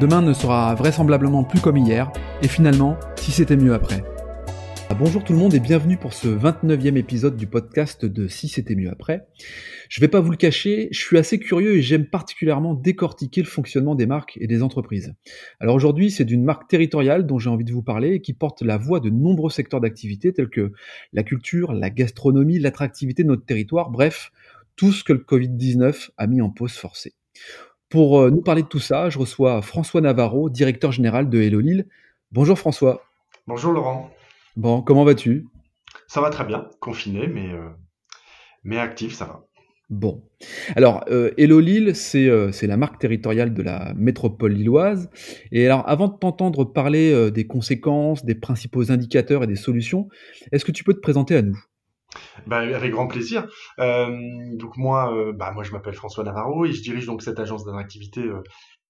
Demain ne sera vraisemblablement plus comme hier, et finalement, si c'était mieux après. Ah, bonjour tout le monde et bienvenue pour ce 29e épisode du podcast de Si c'était mieux après. Je vais pas vous le cacher, je suis assez curieux et j'aime particulièrement décortiquer le fonctionnement des marques et des entreprises. Alors aujourd'hui, c'est d'une marque territoriale dont j'ai envie de vous parler et qui porte la voix de nombreux secteurs d'activité tels que la culture, la gastronomie, l'attractivité de notre territoire, bref, tout ce que le Covid-19 a mis en pause forcée. Pour euh, nous parler de tout ça, je reçois François Navarro, directeur général de Hello Lille. Bonjour François. Bonjour Laurent. Bon, comment vas-tu? Ça va très bien, confiné, mais, euh, mais actif, ça va. Bon. Alors, euh, Hello Lille, c'est la marque territoriale de la métropole lilloise. Et alors, avant de t'entendre parler des conséquences, des principaux indicateurs et des solutions, est-ce que tu peux te présenter à nous? Bah, avec grand plaisir. Euh, donc moi, euh, bah, moi je m'appelle François Navarro et je dirige donc cette agence d'attractivité euh,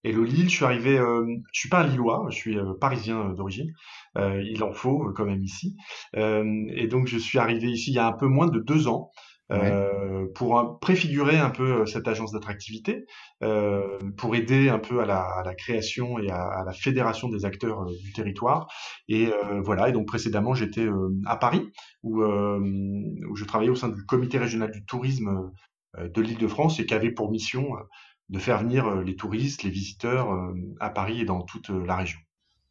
Hello Lille. Je suis arrivé, euh, je suis pas un Lillois, je suis euh, parisien d'origine. il en faut quand même ici. et donc je suis arrivé ici il y a un peu moins de deux ans. Euh, pour préfigurer un peu euh, cette agence d'attractivité, euh, pour aider un peu à la, à la création et à, à, la fédération des acteurs euh, du territoire. Et voilà. Et donc précédemment, j'étais à Paris, où, où je travaillais au sein du comité régional du tourisme de l'Île-de-France et qui avait pour mission de faire venir les touristes, les visiteurs à Paris et dans toute la région.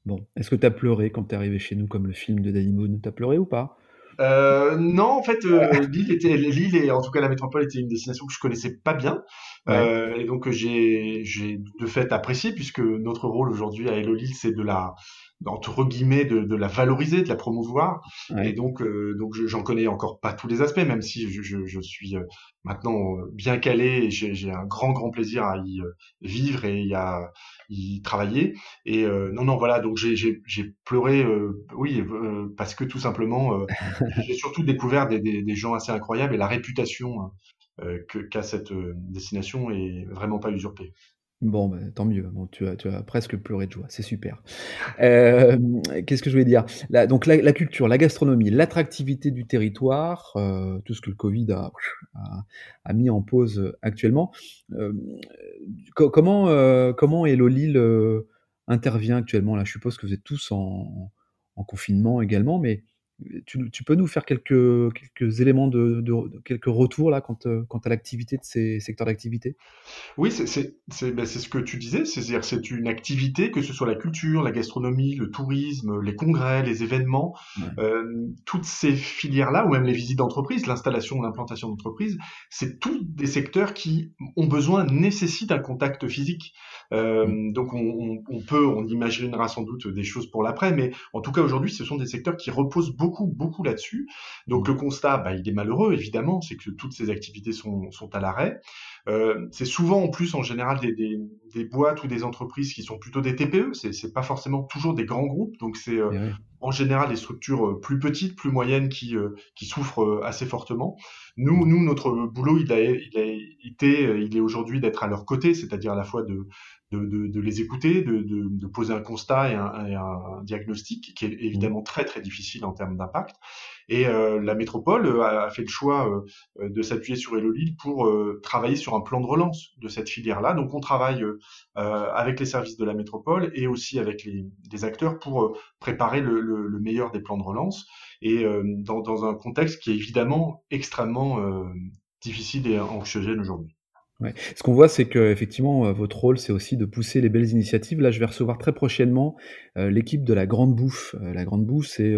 Bon, est-ce que tu as pleuré quand tu es arrivé chez nous comme le film de Danny Boone T'as pleuré ou pas? Euh, non, en fait, euh, Lille était, Lille et en tout cas la métropole était une destination que je connaissais pas bien, euh, et donc j'ai, j'ai de fait apprécié puisque notre rôle aujourd'hui à Hello Lille, c'est de la, entre guillemets de, de, la valoriser, de la promouvoir. Et donc, euh, donc j'en connais encore pas tous les aspects, même si je, je, je suis euh, maintenant euh, bien calé et j'ai un grand grand plaisir à y vivre et à y travailler. Et non non voilà, donc j'ai pleuré, oui, parce que tout simplement j'ai surtout découvert des, des, des, gens assez incroyables et la réputation que qu'a cette destination est vraiment pas usurpée. Bon, bah, tant mieux. Tu, as, presque pleuré de joie. C'est super. Euh, qu'est-ce que je voulais dire? Donc, la, culture, la gastronomie, l'attractivité du territoire, euh, tout ce que le Covid a, mis en pause actuellement. Euh, comment, comment Hello Lille intervient actuellement? Là, je suppose que vous êtes tous en confinement également, mais tu, peux nous faire quelques, quelques éléments de, quelques retours là quant, euh, quant à l'activité de ces secteurs d'activité? Oui, c'est ben, ce que tu disais, c'est-à-dire c'est une activité, que ce soit la culture, la gastronomie, le tourisme, les congrès, les événements, euh, toutes ces filières-là, ou même les visites d'entreprise, l'installation, l'implantation d'entreprise, c'est tous des secteurs qui ont besoin, nécessitent un contact physique. Euh, donc on, on, peut, on imaginera sans doute des choses pour l'après, mais en tout cas aujourd'hui, ce sont des secteurs qui reposent beaucoup, beaucoup là-dessus. Donc le constat, bah, il est malheureux évidemment, c'est que toutes ces activités sont, sont à l'arrêt. Euh, c'est souvent en plus en général des, des, des, boîtes ou des entreprises qui sont plutôt des TPE. C'est, c'est pas forcément toujours des grands groupes, donc c'est euh, en général des structures euh, plus petites, plus moyennes qui euh, qui souffrent assez fortement. Nous, nous, notre boulot, il a, il a été, il est aujourd'hui d'être à leur côté, c'est-à-dire à la fois de de, les écouter, de, poser un constat et un, diagnostic qui est évidemment mmh. très très difficile en termes d'impact. Et euh, la métropole euh, a, fait le choix euh, de s'appuyer sur Hello pour travailler sur un plan de relance de cette filière-là. Donc on travaille avec les services de la métropole et aussi avec les, acteurs pour préparer le, meilleur des plans de relance et dans, dans, un contexte qui est évidemment extrêmement difficile et anxiogène aujourd'hui. Ce qu'on voit, c'est qu'effectivement, euh, votre rôle, c'est aussi de pousser les belles initiatives. Là, je vais recevoir très prochainement euh, l'équipe de la Grande Bouffe. Euh, la Grande Bouffe, c'est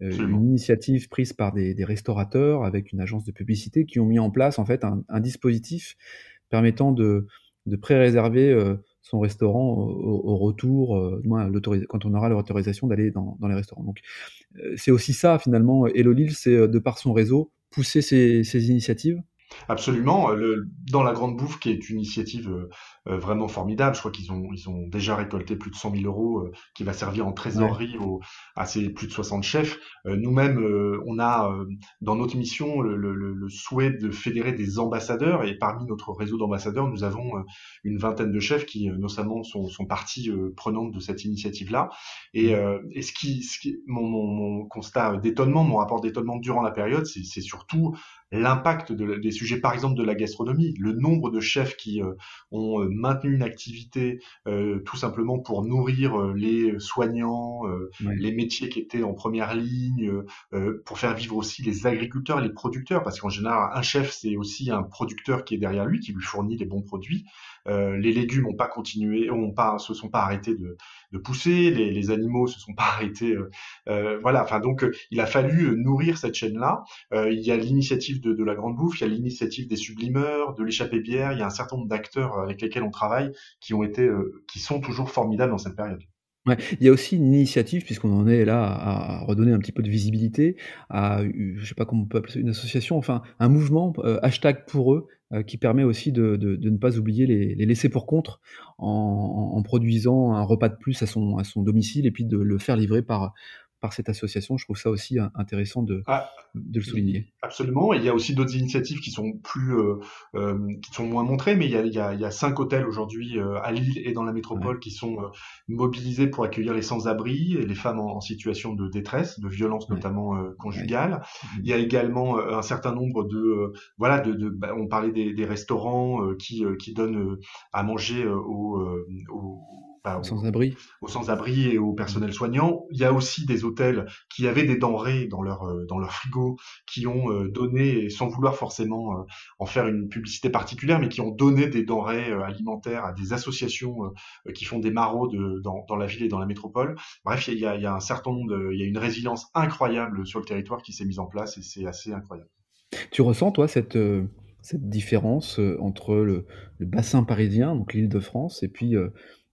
une initiative prise par des, restaurateurs avec une agence de publicité qui ont mis en place en fait un, dispositif permettant de, de pré-réserver son restaurant au, retour, quand on aura l'autorisation d'aller dans, les restaurants. Donc, c'est aussi ça finalement. Hello Lille, c'est de par son réseau pousser ces initiatives Absolument. Le, dans la Grande Bouffe, qui est une initiative vraiment formidable. Je crois qu'ils ont, ils ont déjà récolté plus de 100 000 euros qui va servir en trésorerie à ces plus de 60 chefs. Nous-mêmes, on a dans notre mission le, le, le, souhait de fédérer des ambassadeurs et parmi notre réseau d'ambassadeurs, nous avons une vingtaine de chefs qui notamment sont, sont partie prenante de cette initiative-là. Et, et ce qui, ce qui mon, mon, mon constat d'étonnement, mon rapport d'étonnement durant la période, c'est surtout l'impact de, des sujets, par exemple, de la gastronomie, le nombre de chefs qui euh, ont euh, maintenu une activité euh, tout simplement pour nourrir les soignants, les métiers qui étaient en première ligne, pour faire vivre aussi les agriculteurs et les producteurs, parce qu'en général, un chef, c'est aussi un producteur qui est derrière lui, qui lui fournit les bons produits. Les légumes ont pas continué, ont pas, se sont pas arrêtés de, pousser, les, les, animaux se sont pas arrêtés. voilà, enfin donc il a fallu nourrir cette chaîne-là. il y a l'initiative de, la grande bouffe, il y a l'initiative des sublimeurs, de l'échappée bière, il y a un certain nombre d'acteurs euh, avec lesquels on travaille qui ont été, euh, qui sont toujours formidables dans cette période. Il y a aussi une initiative, puisqu'on en est là à, redonner un petit peu de visibilité, à, je sais pas comment on peut appeler ça, une association, enfin un mouvement, euh, hashtag pour eux, qui permet aussi de, ne pas oublier les, laisser pour contre en, produisant un repas de plus à son, à son domicile et puis de le faire livrer par, par cette association. Je trouve ça aussi intéressant de, ah, de le souligner. Absolument. Et il y a aussi d'autres initiatives qui sont plus, euh, euh, qui sont moins montrées, mais il y a, il y a, il y a cinq hôtels aujourd'hui euh, à Lille et dans la métropole qui sont mobilisés pour accueillir les sans-abri et les femmes en, situation de détresse, de violence notamment conjugale. Il y a également un certain nombre de, voilà, de, de bah, on parlait des, des restaurants qui, qui donnent à manger aux, aux bah, aux sans-abri. Aux sans-abri et aux personnels soignants. Il y a aussi des hôtels qui avaient des denrées dans leur euh, dans leur frigo, qui ont euh, donné, sans vouloir forcément euh, en faire une publicité particulière, mais qui ont donné des denrées alimentaires à des associations qui font des maraudes dans, dans la ville et dans la métropole. Bref, il y a, il y a un certain nombre, il y a une résilience incroyable sur le territoire qui s'est mise en place et c'est assez incroyable. Tu ressens toi cette cette différence entre le, le bassin parisien, donc l'île de France, et puis euh,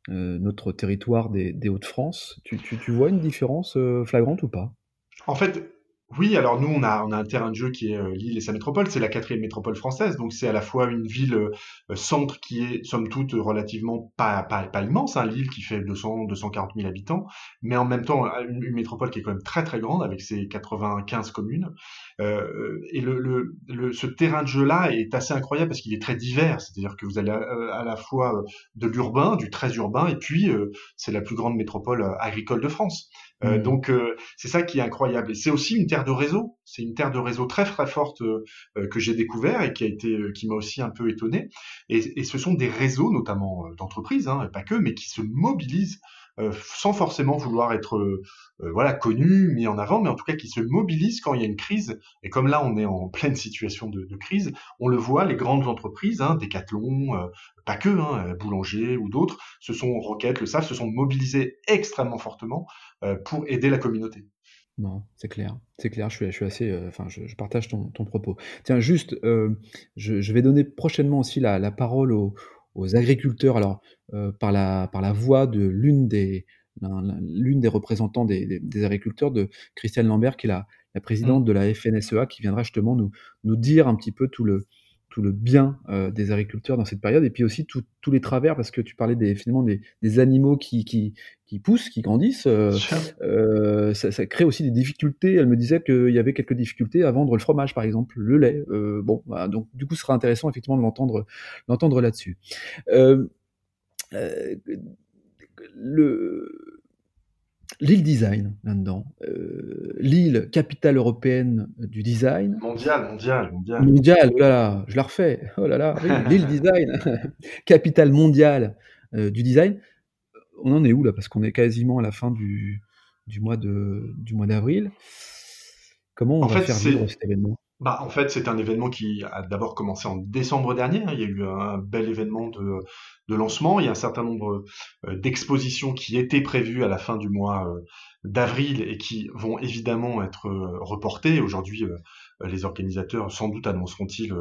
notre territoire des, Hauts-de-France. Tu, vois une différence euh, flagrante ou pas? En fait, oui, alors nous, on a, on a un terrain de jeu qui est euh, Lille et sa métropole, c'est la quatrième métropole française, donc c'est à la fois une ville centre qui est, somme toute, relativement pas, pas, pas immense, hein, Lille qui fait 200, 240 000 habitants, mais en même temps une, une, métropole qui est quand même très très grande avec ses 95 communes. Euh, et le, le, le, ce terrain de jeu-là est assez incroyable parce qu'il est très divers. C'est-à-dire que vous allez à, la fois de l'urbain, du très urbain, et puis euh, c'est la plus grande métropole euh, agricole de France. Euh, mmh. Donc c'est ça qui est incroyable. Et c'est aussi une terre de réseau. C'est une terre de réseau très très forte que j'ai découvert et qui a été, qui m'a aussi un peu étonné. Et, et, ce sont des réseaux, notamment d'entreprises, hein, pas que, mais qui se mobilisent euh, sans forcément vouloir être euh, euh, voilà connu, mis en avant, mais en tout cas qui se mobilise quand il y a une crise. Et comme là, on est en pleine situation de, crise, on le voit, les grandes entreprises, hein, Decathlon, pas que, hein, Boulanger ou d'autres, se sont Rocket, le savent, se sont mobilisés extrêmement fortement pour aider la communauté. Non, c'est clair, c'est clair. Je suis, assez, je, partage ton, ton, propos. Tiens, juste, je, je, vais donner prochainement aussi la, la parole aux, aux agriculteurs, alors euh, par, la, par la voix de l'une des, l'une des représentants des, des, agriculteurs, de Christiane Lambert, qui est la, la présidente mmh. de la FNSEA, qui viendra justement nous, nous dire un petit peu tout le, tout le bien euh, des agriculteurs dans cette période, et puis aussi tous les travers, parce que tu parlais des, finalement des, des animaux qui, qui, qui, poussent, qui grandissent, euh, euh, ça, ça, crée aussi des difficultés. Elle me disait qu'il y avait quelques difficultés à vendre le fromage, par exemple, le lait. Bon, bah, donc du coup, ce sera intéressant effectivement de l'entendre, l'entendre là-dessus. Le l'île design là-dedans. Euh, l'île capitale européenne du design. Mondial, mondial, mondial. Mondial, oh là là, je la refais. Oh là là, l'île design, capitale mondiale euh, du design. On en est où là? Parce qu'on est quasiment à la fin du, du mois de du mois d'avril. Comment on va faire vivre cet événement? Bah, en fait, c'est un événement qui a d'abord commencé en décembre dernier. Il y a eu un bel événement de, de lancement. Il y a un certain nombre euh, d'expositions qui étaient prévues à la fin du mois euh, d'avril et qui vont évidemment être euh, reportées. Aujourd'hui, les organisateurs sans doute annonceront-ils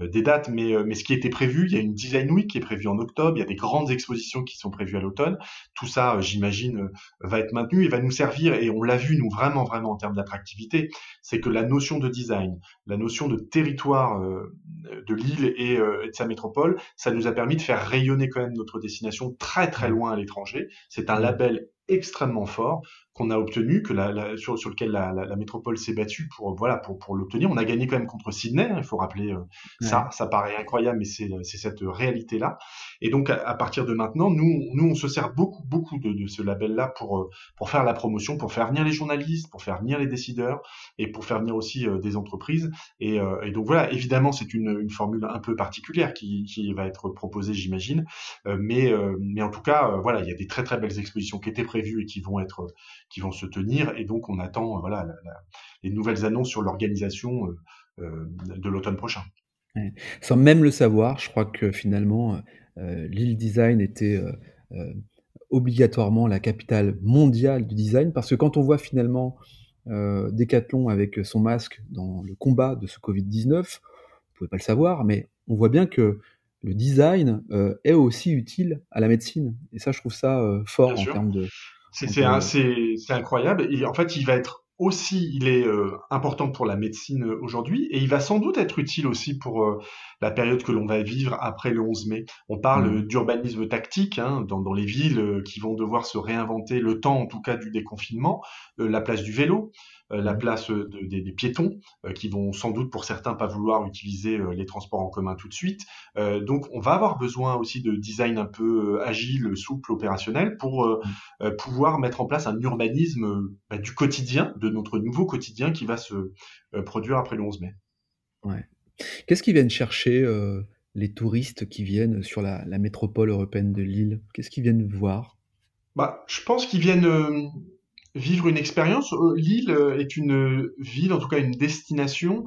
des dates, mais, mais ce qui était prévu, il y a une Design Week qui est prévue en octobre, il y a des grandes expositions qui sont prévues à l'automne. Tout ça, j'imagine, va être maintenu et va nous servir, et on l'a vu, nous, vraiment, vraiment en termes d'attractivité, c'est que la notion de design, la notion de territoire de l'île et, et de sa métropole, ça nous a permis de faire rayonner quand même notre destination très très loin à l'étranger. C'est un label extrêmement fort qu'on a obtenu, que la, sur, sur, lequel la, la, métropole s'est battue pour voilà pour, pour l'obtenir. On a gagné quand même contre Sydney, hein, il faut rappeler euh, ça. Ça paraît incroyable, mais c'est cette réalité là. Et donc à, partir de maintenant, nous nous on se sert beaucoup beaucoup de, de ce label là pour euh, pour faire la promotion, pour faire venir les journalistes, pour faire venir les décideurs et pour faire venir aussi euh, des entreprises. Et, et, donc voilà, évidemment c'est une, une, formule un peu particulière qui, qui va être proposée, j'imagine. mais mais en tout cas voilà, il y a des très très belles expositions qui étaient prévues et qui vont être qui vont se tenir. Et donc, on attend voilà, les nouvelles annonces sur l'organisation euh, euh, de l'automne prochain. Sans même le savoir, je crois que finalement, euh, l'île design était obligatoirement la capitale mondiale du design, parce que quand on voit finalement Decathlon avec son masque dans le combat de ce Covid-19, vous ne pouvez pas le savoir, mais on voit bien que le design est aussi utile à la médecine. Et ça, je trouve ça fort en termes de, c'est incroyable. Et en fait, il va être aussi, il est euh, important pour la médecine euh, aujourd'hui et il va sans doute être utile aussi pour euh, la période que l'on va vivre après le 11 mai. On parle mmh. d'urbanisme tactique hein, dans, dans, les villes qui vont devoir se réinventer le temps, en tout cas, du déconfinement, la place du vélo, la mmh. place des, des, piétons qui vont sans doute pour certains pas vouloir utiliser les transports en commun tout de suite. donc, on va avoir besoin aussi de design un peu agile, souple, opérationnel pour mmh. pouvoir mettre en place un urbanisme bah, du quotidien de notre nouveau quotidien qui va se euh, produire après le 11 mai. Ouais. Qu'est-ce qu'ils viennent chercher euh, les touristes qui viennent sur la, métropole européenne de Lille? Qu'est-ce qu'ils viennent voir? Bah, Je pense qu'ils viennent euh, vivre une expérience. Lille est une ville, en tout cas une destination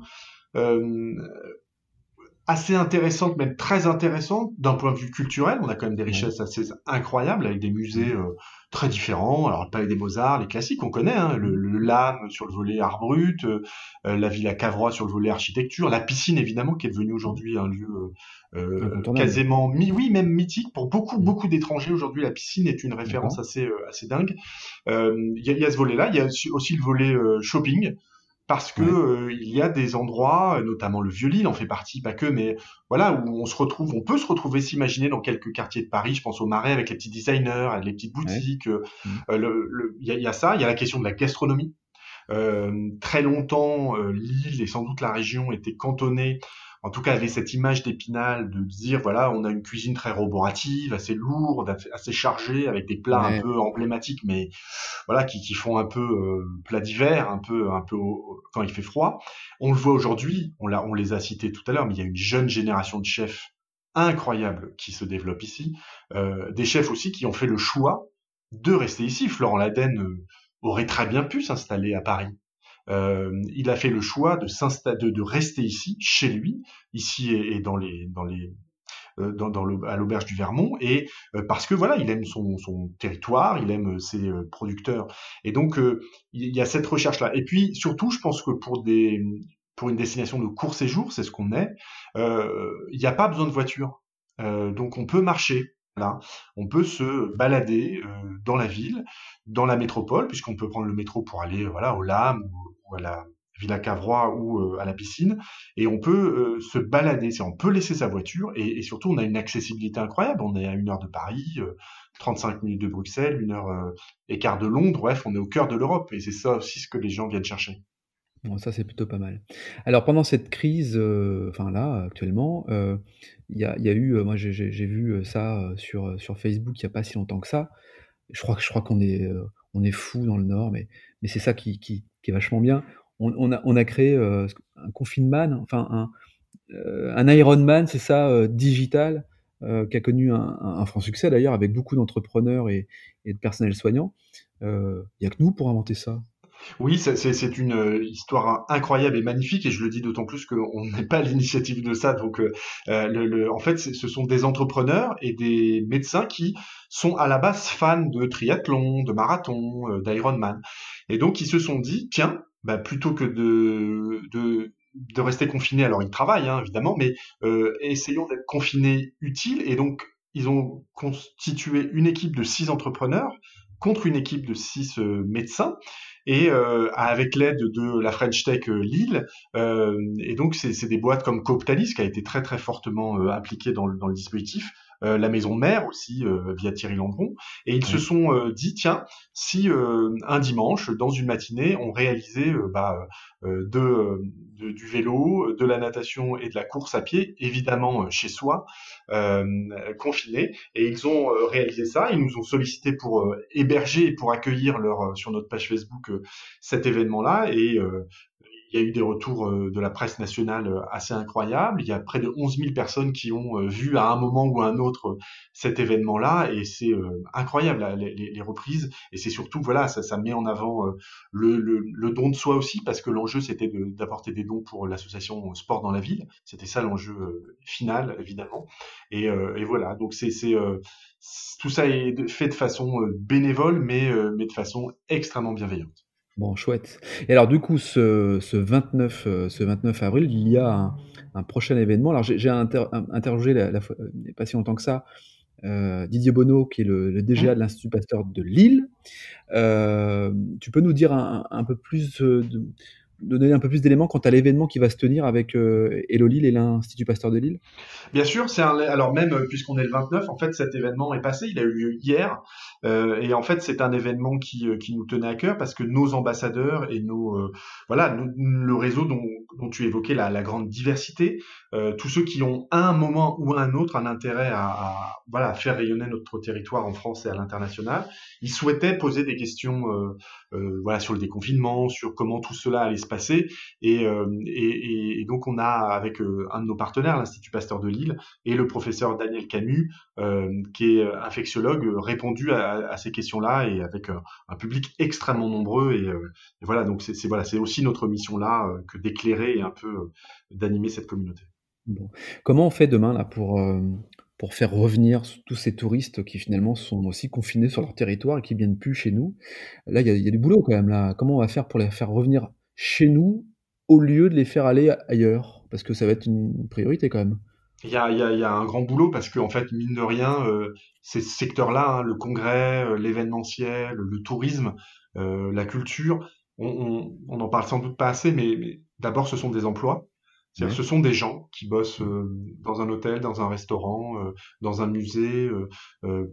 assez intéressante, même très intéressante d'un point de vue culturel. On a quand même des richesses assez incroyables avec des musées euh, très différents. Alors, le Palais des Beaux-Arts, les classiques qu'on connaît, hein, le, le LAM sur le volet art brut, euh, euh, la Villa Cavrois sur le volet architecture, la piscine évidemment qui est devenue aujourd'hui un lieu euh, quasiment mi oui même mythique pour beaucoup mm. beaucoup d'étrangers aujourd'hui. La piscine est une référence assez assez dingue. Il y, y, a ce volet-là. Il y a aussi le volet shopping parce que euh, il y a des endroits, notamment le Vieux-Lille en fait partie, pas que, mais voilà où on se retrouve, on peut se retrouver, s'imaginer dans quelques quartiers de Paris. Je pense au Marais avec les petits designers, les petites boutiques. Euh, mmh. euh, il y, a, ça. Il y a la question de la gastronomie. très longtemps, l'île et sans doute la région étaient cantonnée en tout cas, avait cette image d'Épinal de dire voilà, on a une cuisine très roborative, assez lourde, assez chargée, avec des plats un peu emblématiques, mais voilà, qui, qui font un peu euh, plat d'hiver, un peu, un peu quand il fait froid. On le voit aujourd'hui, on, on les a cités tout à l'heure, mais il y a une jeune génération de chefs incroyables qui se développe ici, euh, des chefs aussi qui ont fait le choix de rester ici. Florent Laden euh, aurait très bien pu s'installer à Paris. Euh, il a fait le choix de s'installer, de, rester ici, chez lui, ici et, dans les, dans les, euh, dans, dans le, à l'auberge du Vermont et euh, parce que voilà il aime son, son territoire il aime ses producteurs et donc il y a cette recherche là et puis surtout je pense que pour des pour une destination de court séjour c'est ce qu'on est il n'y a pas besoin de voiture donc on peut marcher Là, on peut se balader dans la ville, dans la métropole, puisqu'on peut prendre le métro pour aller voilà au LAM ou à la Villa Cavrois ou euh, à la piscine, et on peut euh, se balader, on peut laisser sa voiture, et, surtout on a une accessibilité incroyable, on est à une heure de Paris, 35 euh, minutes de Bruxelles, une heure et quart de Londres, bref, on est au cœur de l'Europe, et c'est ça aussi ce que les gens viennent chercher. Bon, ça c'est plutôt pas mal. Alors pendant cette crise, enfin là actuellement, il y, a, eu, moi j'ai vu ça sur, sur Facebook il n'y a pas si longtemps que ça. Je crois, je crois qu'on est, on est fou dans le Nord, mais, c'est ça qui, est vachement bien. On, a, créé euh, un confinement, enfin un, euh, Ironman, c'est ça, euh, digital, qui a connu un, franc succès d'ailleurs avec beaucoup d'entrepreneurs et, de personnel soignant. Il n'y a que nous pour inventer ça. Oui, c'est une histoire incroyable et magnifique, et je le dis d'autant plus qu'on n'est pas à l'initiative de ça. Donc, le, en fait, ce sont des entrepreneurs et des médecins qui sont à la base fans de triathlon, de marathon, d'Ironman, et donc ils se sont dit, tiens, bah, plutôt que de rester confinés. Alors ils travaillent hein, évidemment, mais essayons d'être confinés utiles. Et donc ils ont constitué une équipe de six entrepreneurs contre une équipe de six médecins et euh, avec l'aide de la French Tech euh, Lille. Euh, et donc, c'est des boîtes comme Cooptalis qui a été très très fortement impliqué dans le, dans le dispositif. Euh, la maison mère aussi via Thierry Landron et ils se sont dit tiens si un dimanche dans une matinée on réalisait bah, de, du vélo de la natation et de la course à pied évidemment chez soi confiné et ils ont réalisé ça. Ils nous ont sollicité pour héberger et pour accueillir leur sur notre page Facebook cet événement-là. Et euh, il y a eu des retours euh, de la presse nationale euh, assez incroyables. Il y a près de 11 000 personnes qui ont vu à un moment ou à un autre cet événement-là, et c'est incroyable les, reprises. Et c'est surtout voilà, ça, met en avant le, don de soi aussi, parce que l'enjeu c'était d'apporter des dons pour l'association Sport dans la ville. C'était ça l'enjeu final évidemment. Et, voilà, donc c'est tout ça est fait de façon bénévole, mais de façon extrêmement bienveillante. Bon, chouette. Et alors, du coup, ce, ce 29, euh, ce 29 avril, il y a un, un prochain événement. Alors, j'ai interrogé, la, la, pas si longtemps que ça, euh, Didier Bonneau, qui est le, le DGA de l'Institut Pasteur de Lille. Euh, tu peux nous dire un, un peu plus de, donner un peu plus d'éléments quant à l'événement qui va se tenir avec euh, Hello Lille et l'Institut Pasteur de Lille? Bien sûr, c'est alors même euh, puisqu'on est le 29, en fait cet événement est passé, il a eu lieu hier, euh, et en fait c'est un événement qui, euh, qui nous tenait à cœur parce que nos ambassadeurs et nos voilà le réseau dont, tu évoquais la, la grande diversité, tous ceux qui ont un moment ou un autre un intérêt à, voilà faire rayonner notre territoire en France et à l'international, ils souhaitaient poser des questions voilà sur le déconfinement, sur comment tout cela allait se passer. Et, euh, donc on a avec euh, un de nos partenaires, l'Institut Pasteur de Lille, et le professeur Daniel Camus, euh, qui est infectiologue, répondu à ces questions-là et avec un public extrêmement nombreux. Et, voilà, donc c'est voilà, aussi notre mission là que d'éclairer et un peu d'animer cette communauté. Comment on fait demain là pour pour faire revenir tous ces touristes qui finalement sont aussi confinés sur leur territoire et qui viennent plus chez nous? Là, il y, y, a du boulot quand même. Là, comment on va faire pour les faire revenir chez nous au lieu de les faire aller ailleurs? Parce que ça va être une priorité quand même. Il y a, y, a, y a, un grand boulot parce qu'en en fait, mine de rien, euh, ces secteurs-là, hein, le congrès, euh, l'événementiel, le tourisme, euh, la culture, on, on, on, parle sans doute pas assez, mais, mais d'abord, ce sont des emplois. Ce sont des gens qui bossent dans un hôtel, dans un restaurant, dans un musée,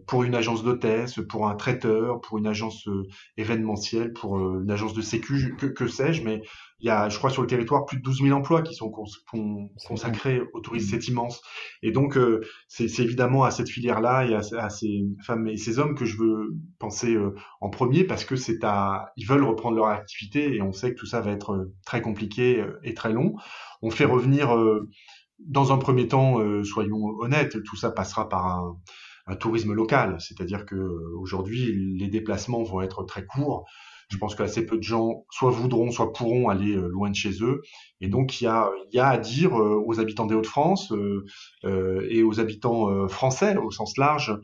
pour une agence d'hôtesse, pour un traiteur, pour une agence événementielle, pour une agence de sécu, que, que sais-je, mais il y a, je crois, sur le territoire, plus de 12 000 emplois qui sont consacrés au tourisme, c'est immense. Et donc, c'est évidemment à cette filière-là et à, ces femmes et ces hommes que je veux penser en premier parce que c'est à, ils veulent reprendre leur activité et on sait que tout ça va être très compliqué et très long. On fait revenir, euh, dans un premier temps, euh, soyons honnêtes, tout ça passera par un, tourisme local, c'est-à-dire que euh, aujourd'hui les déplacements vont être très courts. Je pense qu'assez peu de gens soit voudront, soit pourront aller loin de chez eux. Et donc, il y a, à dire aux habitants des Hauts-de-France et aux habitants français au sens large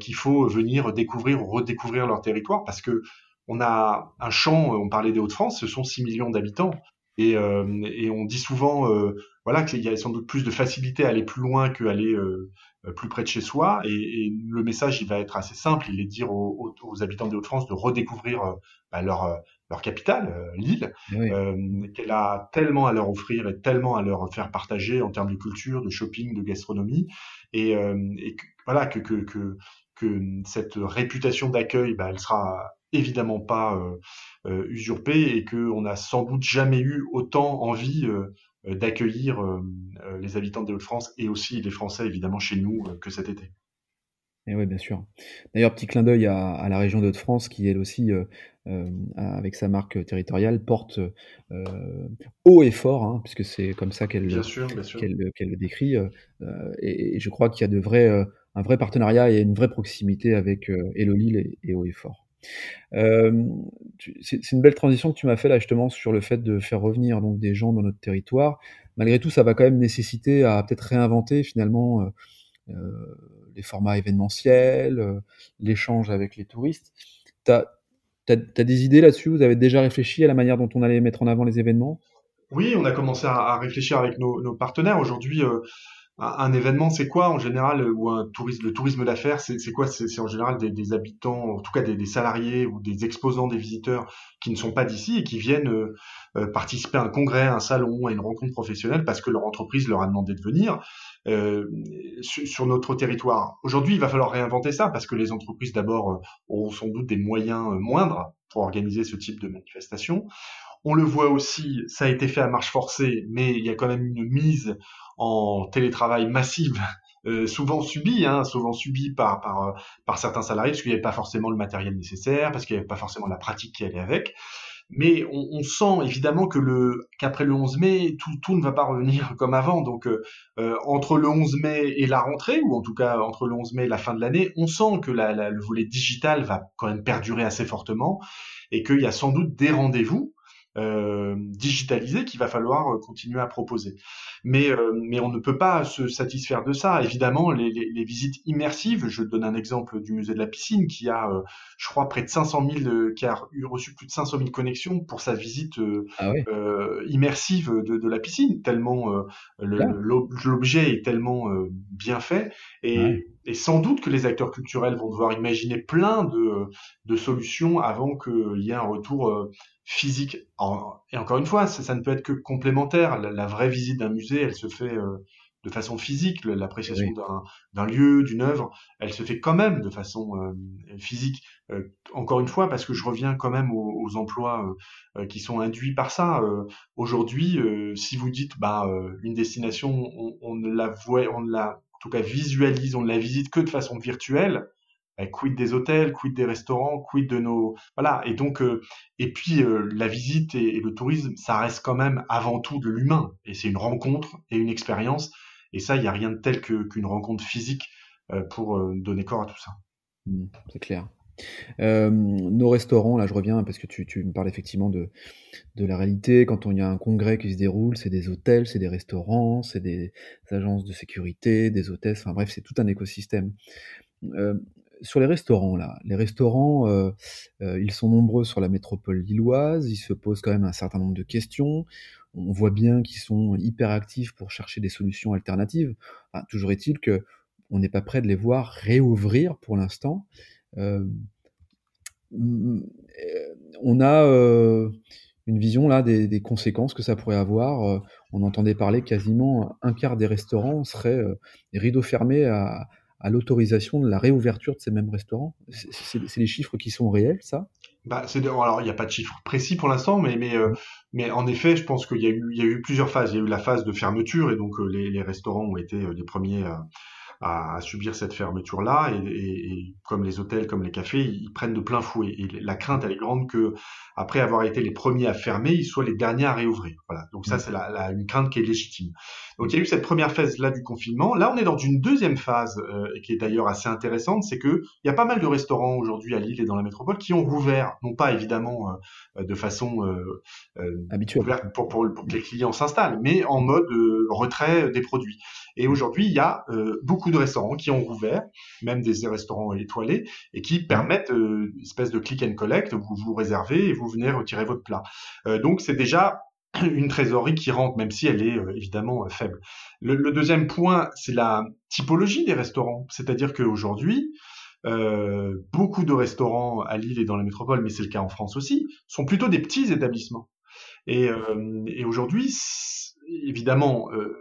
qu'il faut venir découvrir ou redécouvrir leur territoire parce que on a un champ, on parlait des Hauts-de-France, ce sont 6 millions d'habitants. Et, euh, on dit souvent euh, voilà qu'il y a sans doute plus de facilité à aller plus loin qu'aller euh, plus près de chez soi. Et, et, le message, il va être assez simple. Il est de dire aux, aux, habitants des Hauts-de-France de redécouvrir bah, leur, leur capitale, Lille, qu'elle a tellement à leur offrir et tellement à leur faire partager en termes de culture, de shopping, de gastronomie. Et, et que, voilà que, que, que, que cette réputation d'accueil, bah, elle sera évidemment pas euh, euh, usurpé et qu'on n'a sans doute jamais eu autant envie euh, d'accueillir les habitants des Hauts-de-France et aussi les Français évidemment chez nous que cet été. Et eh oui, bien sûr. D'ailleurs, petit clin d'œil à, à, la région de france qui, elle aussi, euh, euh, avec sa marque territoriale, porte euh, haut et fort, hein, puisque c'est comme ça qu'elle qu qu le décrit. Et, et, je crois qu'il y a de vrais, un vrai partenariat et une vraie proximité avec Hello Lille et, et haut et fort. Euh, c'est une belle transition que tu m'as fait là justement sur le fait de faire revenir donc des gens dans notre territoire. Malgré tout, ça va quand même nécessiter à peut-être réinventer finalement euh, euh les formats événementiels, l'échange avec les touristes. Tu as, des idées là-dessus? Vous avez déjà réfléchi à la manière dont on allait mettre en avant les événements? Oui, on a commencé à, réfléchir avec nos, partenaires. Aujourd'hui, un, événement, c'est quoi en général ou un tourisme, le tourisme d'affaires, c'est quoi C'est en général des, habitants, en tout cas des, salariés ou des exposants, des visiteurs qui ne sont pas d'ici et qui viennent participer à un congrès, un salon, à une rencontre professionnelle parce que leur entreprise leur a demandé de venir euh, sur, notre territoire. Aujourd'hui, il va falloir réinventer ça parce que les entreprises d'abord euh, auront sans doute des moyens euh, moindres pour organiser ce type de manifestation. On le voit aussi, ça a été fait à marche forcée, mais il y a quand même une mise en télétravail massive euh, souvent subie, hein, souvent subie par, par, par certains salariés, parce qu'il n'y avait pas forcément le matériel nécessaire, parce qu'il n'y avait pas forcément la pratique qui allait avec. Mais on, on, sent évidemment que le qu'après le 11 mai, tout, tout ne va pas revenir comme avant. Donc euh, euh, entre le 11 mai et la rentrée, ou en tout cas entre le 11 mai et la fin de l'année, on sent que la, la, le volet digital va quand même perdurer assez fortement et qu'il y a sans doute des rendez-vous euh, digitalisé qu'il va falloir euh, continuer à proposer. Mais, euh, mais on ne peut pas se satisfaire de ça. Évidemment, les, les, les, visites immersives, je donne un exemple du musée de la piscine qui a, je crois, près de 500 000, qui a reçu plus de 500 000 connexions pour sa visite ah immersive de, de, la piscine, tellement l'objet est tellement bien fait. Et, et sans doute que les acteurs culturels vont devoir imaginer plein de, de solutions avant qu'il y ait un retour physique. et encore une fois, ça, ne peut être que complémentaire. La, vraie visite d'un musée, elle se fait euh, de façon physique. L'appréciation d'un lieu, d'une œuvre, elle se fait quand même de façon euh, physique. Euh, encore une fois, parce que je reviens quand même aux, emplois qui sont induits par ça. Aujourd'hui, si vous dites, bah, une destination, on, on ne la voit, on ne la, en tout cas visualise, on ne la visite que de façon virtuelle euh, quid des hôtels, quid des restaurants, quid de nos voilà et donc euh, et puis euh, la visite et, le tourisme ça reste quand même avant tout de l'humain et c'est une rencontre et une expérience et ça il n'y a rien de tel qu'une rencontre physique pour donner corps à tout ça. Mmh, c'est clair. Nos restaurants, là je reviens parce que tu, me parles effectivement de, la réalité. Quand il y a un congrès qui se déroule, c'est des hôtels, c'est des restaurants, c'est des agences de sécurité, des hôtesses, enfin bref, c'est tout un écosystème sur les restaurants, là, les restaurants, euh, euh, ils sont nombreux sur la métropole lilloise, ils se posent quand même un certain nombre de questions. On voit bien qu'ils sont hyper actifs pour chercher des solutions alternatives. toujours est-il que on n'est pas prêt de les voir réouvrir pour l'instant. Euh, on a une vision là des, conséquences que ça pourrait avoir. on entendait parler quasiment un quart des restaurants seraient rideaux fermés à, l'autorisation de la réouverture de ces mêmes restaurants C'est les chiffres qui sont réels, ça? Bah, c'est alors il n'y a pas de chiffres précis pour l'instant, mais mais euh, mais en effet, je pense qu'il y a eu il y a eu plusieurs phases. Il y a eu la phase de fermeture et donc euh, les, restaurants ont été euh, les premiers à, à, subir cette fermeture-là. Et, et, comme les hôtels, comme les cafés, ils prennent de plein fouet. Et la crainte, elle est grande que, après avoir été les premiers à fermer, ils soient les derniers à réouvrir. Voilà. Donc ça, mm. c'est la, la, une crainte qui est légitime. Donc il y a eu cette première phase-là du confinement. Là, on est dans une deuxième phase, euh, qui est d'ailleurs assez intéressante, c'est que il y a pas mal de restaurants aujourd'hui à Lille et dans la métropole qui ont rouvert, non pas évidemment euh, de façon euh, euh habituelle pour, pour, pour, que les clients s'installent, mais en mode retrait des produits. Et aujourd'hui, il y a beaucoup de restaurants qui ont rouvert, même des restaurants étoilés, et qui permettent euh, une espèce de click and collect, vous vous réservez et vous venez retirer votre plat. Euh, donc c'est déjà une trésorerie qui rentre, même si elle est euh, évidemment faible. Le, deuxième point, c'est la typologie des restaurants. C'est-à-dire qu'aujourd'hui, euh, beaucoup de restaurants à Lille et dans la métropole, mais c'est le cas en France aussi, sont plutôt des petits établissements. Et, et aujourd'hui, évidemment, euh,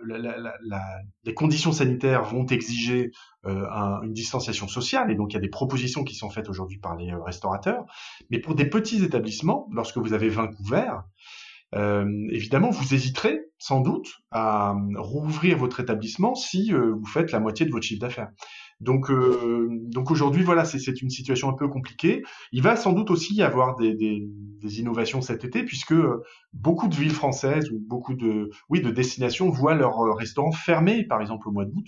les conditions sanitaires vont exiger euh, une distanciation sociale, et donc il y a des propositions qui sont faites aujourd'hui par les euh, restaurateurs. Mais pour des petits établissements, lorsque vous avez 20 couverts, évidemment, vous hésiterez sans doute à rouvrir votre établissement si vous faites la moitié de votre chiffre d'affaires. Donc, euh, donc aujourd'hui, voilà, c'est une situation un peu compliquée. Il va sans doute aussi y avoir des, des, des, innovations cet été, puisque euh, beaucoup de villes françaises ou beaucoup de, oui, de destinations voient leurs euh, restaurants fermés, par exemple au mois d'août.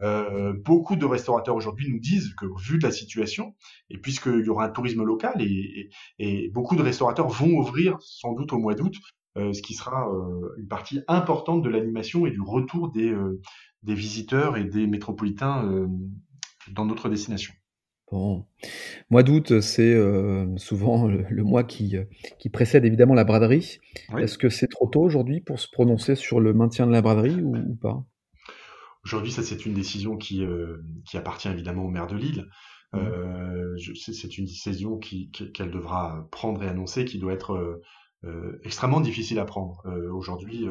Euh, beaucoup de restaurateurs aujourd'hui nous disent que vu la situation, et puisqu'il y aura un tourisme local, et, et, beaucoup de restaurateurs vont ouvrir sans doute au mois d'août, euh, ce qui sera une partie importante de l'animation et du retour des, des visiteurs et des métropolitains dans notre destination. Bon, mois d'août, c'est souvent le, mois qui, qui précède évidemment la braderie. Est-ce que c'est trop tôt aujourd'hui pour se prononcer sur le maintien de la braderie ou, pas? Aujourd'hui, ça c'est une décision qui, qui appartient évidemment au maire de Lille. Mmh. c'est une décision qu'elle devra prendre et annoncer, qui doit être extrêmement difficile à prendre. Aujourd'hui,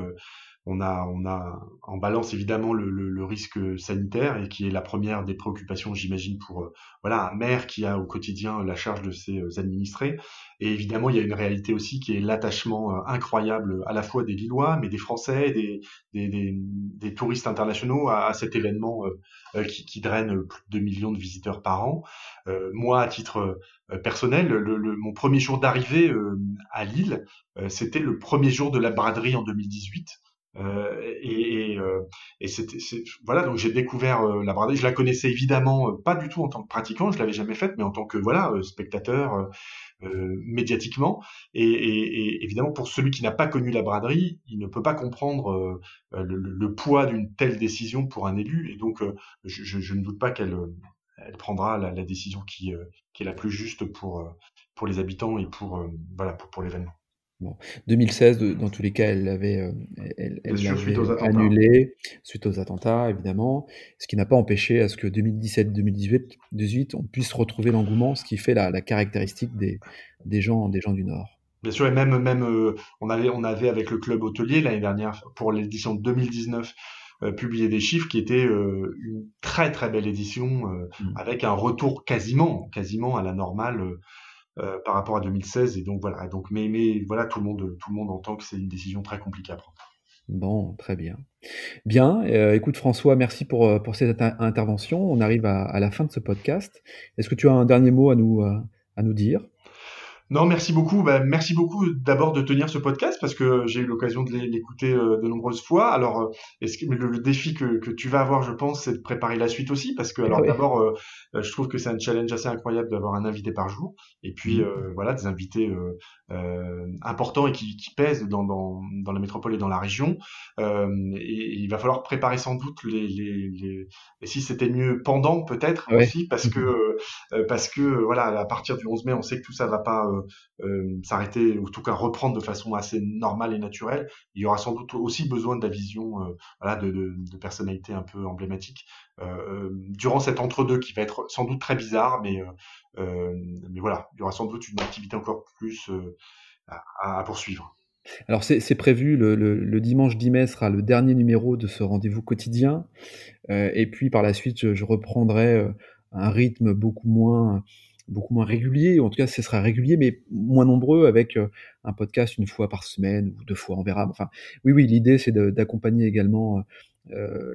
on a, on a en balance évidemment le, le, risque sanitaire et qui est la première des préoccupations, j'imagine, pour euh, voilà un maire qui a au quotidien la charge de ses euh, administrés. Et évidemment, il y a une réalité aussi qui est l'attachement euh, incroyable à la fois des Lillois, mais des Français, des, des, des, des touristes internationaux à, cet événement qui, qui, draine plus de 2 millions de visiteurs par an. moi, à titre personnel, le, mon premier jour d'arrivée à Lille, c'était le premier jour de la braderie en 2018. Euh, et, euh, et c'était voilà donc j'ai découvert euh, la braderie. Je la connaissais évidemment pas du tout en tant que pratiquant je l'avais jamais faite mais en tant que voilà spectateur médiatiquement. Et, et, évidemment pour celui qui n'a pas connu la braderie il ne peut pas comprendre le, le, poids d'une telle décision pour un élu. Et donc je, je, je, ne doute pas qu'elle elle prendra la, la décision qui, qui est la plus juste pour pour les habitants et pour voilà pour, pour l'événement Bon, 2016, dans tous les cas, elle l'avait, euh, elle, annulé suite aux attentats, évidemment, ce qui n'a pas empêché à ce que 2017-2018, 18, on puisse retrouver l'engouement, ce qui fait la, la caractéristique des, des, gens, des gens du Nord. Bien sûr, et même, même euh, on, avait, on avait avec le club hôtelier l'année dernière, pour l'édition 2019, euh, publié des chiffres qui étaient une très très belle édition, mmh. avec un retour quasiment, quasiment à la normale euh, par rapport à 2016. Et donc voilà. Donc, mais, mais voilà, tout le monde, tout le monde entend que c'est une décision très compliquée à prendre. Bon, très bien. Bien, euh, écoute François, merci pour, euh, pour cette intervention. On arrive à, à, la fin de ce podcast. Est-ce que tu as un dernier mot à nous, à nous dire? Non, merci beaucoup. Ben, merci beaucoup d'abord de tenir ce podcast parce que j'ai eu l'occasion de l'écouter euh, de nombreuses fois. Alors, euh, est-ce que le, défi que, que, tu vas avoir, je pense, c'est de préparer la suite aussi parce que, alors, d'abord, euh, je trouve que c'est un challenge assez incroyable d'avoir un invité par jour et puis mmh. voilà des invités importants et qui, qui pèsent dans, dans, dans, la métropole et dans la région. Et, il va falloir préparer sans doute les, les, les... et si c'était mieux pendant peut-être aussi parce que parce que voilà à partir du 11 mai, on sait que tout ça va pas euh, euh, s'arrêter, ou en tout cas reprendre de façon assez normale et naturelle. Il y aura sans doute aussi besoin de la vision euh, voilà, de, de, de, personnalités un peu emblématiques durant cet entre-deux qui va être sans doute très bizarre, mais, mais voilà, il y aura sans doute une activité encore plus à, poursuivre. Alors c'est prévu, le, dimanche 10 mai sera le dernier numéro de ce rendez-vous quotidien. Euh, et puis par la suite, je, reprendrai un rythme beaucoup moins beaucoup moins régulier, en tout cas ce sera régulier, mais moins nombreux avec euh, un podcast une fois par semaine ou deux fois, on verra. Enfin, oui, oui, l'idée c'est d'accompagner également euh,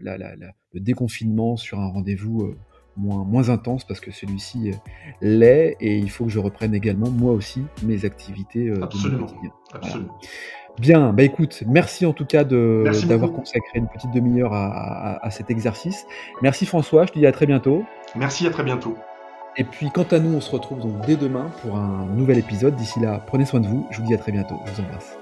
la, la, la, le déconfinement sur un rendez-vous euh, moins, moins intense parce que celui-ci l'est et il faut que je reprenne également moi aussi mes activités absolument, de. Bien, bah écoute, merci en tout cas d'avoir consacré une petite demi-heure à, à, à, cet exercice. Merci François, je te dis à très bientôt. Merci, à très bientôt. Et puis quant à nous, on se retrouve donc dès demain pour un nouvel épisode. D'ici là, prenez soin de vous. Je vous dis à très bientôt. Je vous embrasse.